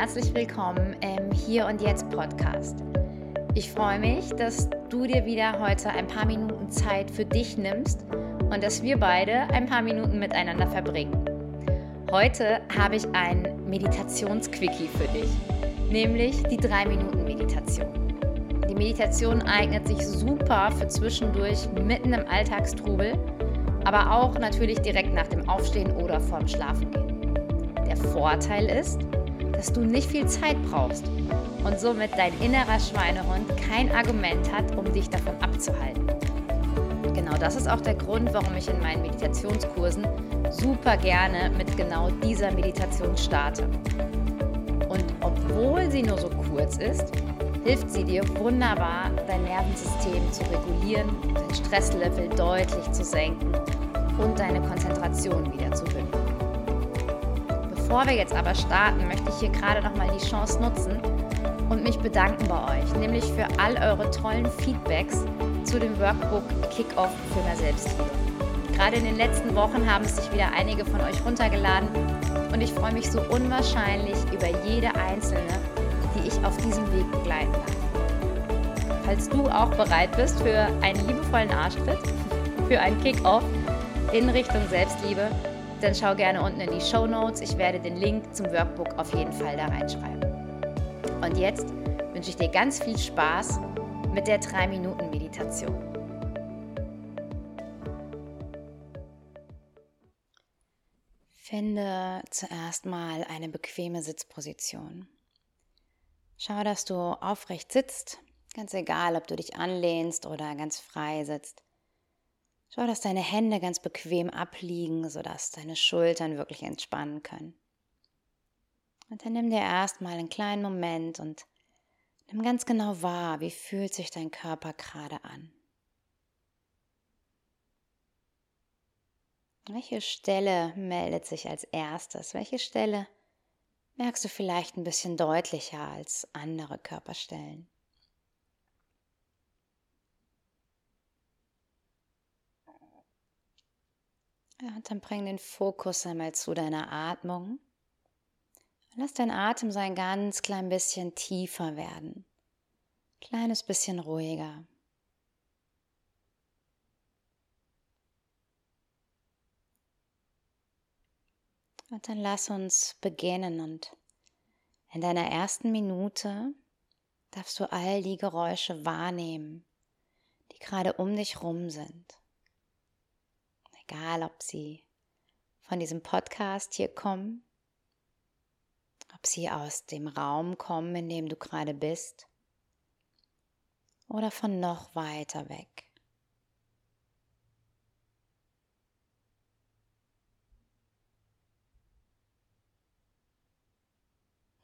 herzlich willkommen im Hier und Jetzt Podcast. Ich freue mich, dass du dir wieder heute ein paar Minuten Zeit für dich nimmst und dass wir beide ein paar Minuten miteinander verbringen. Heute habe ich ein Meditationsquickie für dich, nämlich die 3-Minuten-Meditation. Die Meditation eignet sich super für zwischendurch mitten im Alltagstrubel, aber auch natürlich direkt nach dem Aufstehen oder vorm Schlafengehen. Der Vorteil ist, dass du nicht viel Zeit brauchst und somit dein innerer Schweinehund kein Argument hat, um dich davon abzuhalten. Genau das ist auch der Grund, warum ich in meinen Meditationskursen super gerne mit genau dieser Meditation starte. Und obwohl sie nur so kurz ist, hilft sie dir wunderbar, dein Nervensystem zu regulieren, dein Stresslevel deutlich zu senken und deine Konzentration wieder zu bündeln. Bevor wir jetzt aber starten, möchte ich hier gerade nochmal die Chance nutzen und mich bedanken bei euch, nämlich für all eure tollen Feedbacks zu dem Workbook Kickoff für mehr Selbstliebe. Gerade in den letzten Wochen haben es sich wieder einige von euch runtergeladen und ich freue mich so unwahrscheinlich über jede einzelne, die ich auf diesem Weg begleiten darf. Falls du auch bereit bist für einen liebevollen Arschtritt, für einen Kickoff in Richtung Selbstliebe, dann schau gerne unten in die Show Notes. Ich werde den Link zum Workbook auf jeden Fall da reinschreiben. Und jetzt wünsche ich dir ganz viel Spaß mit der 3-Minuten-Meditation. Finde zuerst mal eine bequeme Sitzposition. Schau, dass du aufrecht sitzt, ganz egal, ob du dich anlehnst oder ganz frei sitzt. Schau, dass deine Hände ganz bequem abliegen, sodass deine Schultern wirklich entspannen können. Und dann nimm dir erstmal einen kleinen Moment und nimm ganz genau wahr, wie fühlt sich dein Körper gerade an. Welche Stelle meldet sich als erstes? Welche Stelle merkst du vielleicht ein bisschen deutlicher als andere Körperstellen? Dann bring den Fokus einmal zu deiner Atmung. Lass dein Atem so ein ganz klein bisschen tiefer werden. Kleines bisschen ruhiger. Und dann lass uns beginnen und in deiner ersten Minute darfst du all die Geräusche wahrnehmen, die gerade um dich rum sind egal ob sie von diesem Podcast hier kommen, ob sie aus dem Raum kommen, in dem du gerade bist, oder von noch weiter weg.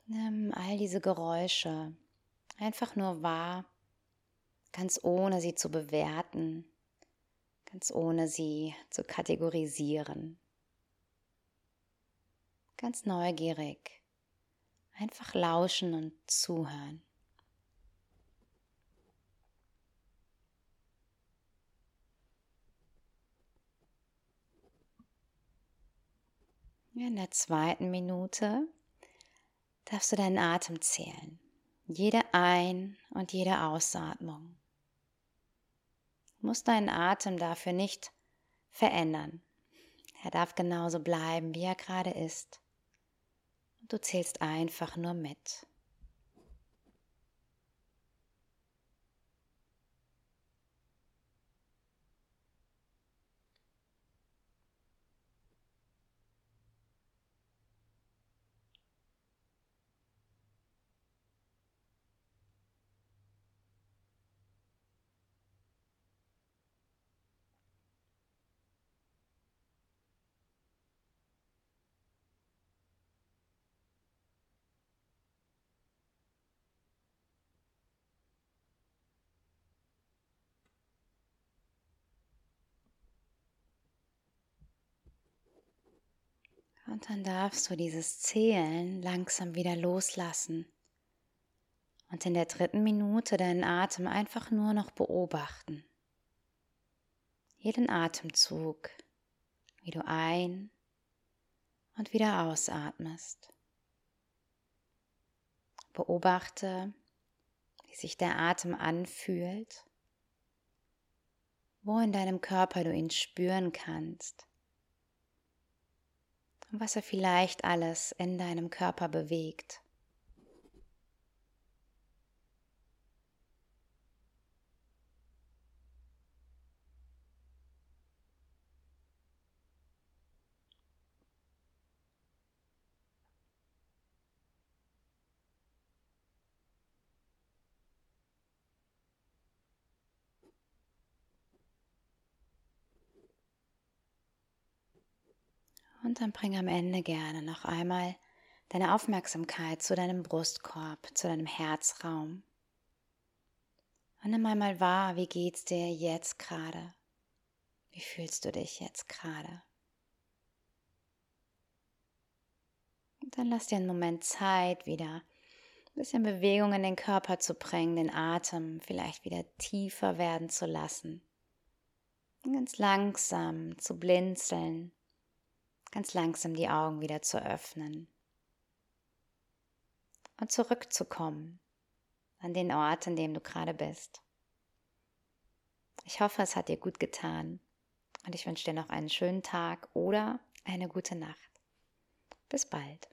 Nimm all diese Geräusche einfach nur wahr, ganz ohne sie zu bewerten ganz ohne sie zu kategorisieren. Ganz neugierig, einfach lauschen und zuhören. In der zweiten Minute darfst du deinen Atem zählen. Jede Ein- und jede Ausatmung musst deinen Atem dafür nicht verändern. Er darf genauso bleiben, wie er gerade ist. Und du zählst einfach nur mit. Und dann darfst du dieses Zählen langsam wieder loslassen. Und in der dritten Minute deinen Atem einfach nur noch beobachten. Jeden Atemzug, wie du ein und wieder ausatmest. Beobachte, wie sich der Atem anfühlt, wo in deinem Körper du ihn spüren kannst was er vielleicht alles in deinem Körper bewegt. Und dann bring am Ende gerne noch einmal deine Aufmerksamkeit zu deinem Brustkorb, zu deinem Herzraum. Und nimm einmal wahr, wie geht's dir jetzt gerade? Wie fühlst du dich jetzt gerade? Und dann lass dir einen Moment Zeit, wieder ein bisschen Bewegung in den Körper zu bringen, den Atem vielleicht wieder tiefer werden zu lassen. Und ganz langsam zu blinzeln ganz langsam die Augen wieder zu öffnen und zurückzukommen an den Ort, an dem du gerade bist. Ich hoffe, es hat dir gut getan und ich wünsche dir noch einen schönen Tag oder eine gute Nacht. Bis bald.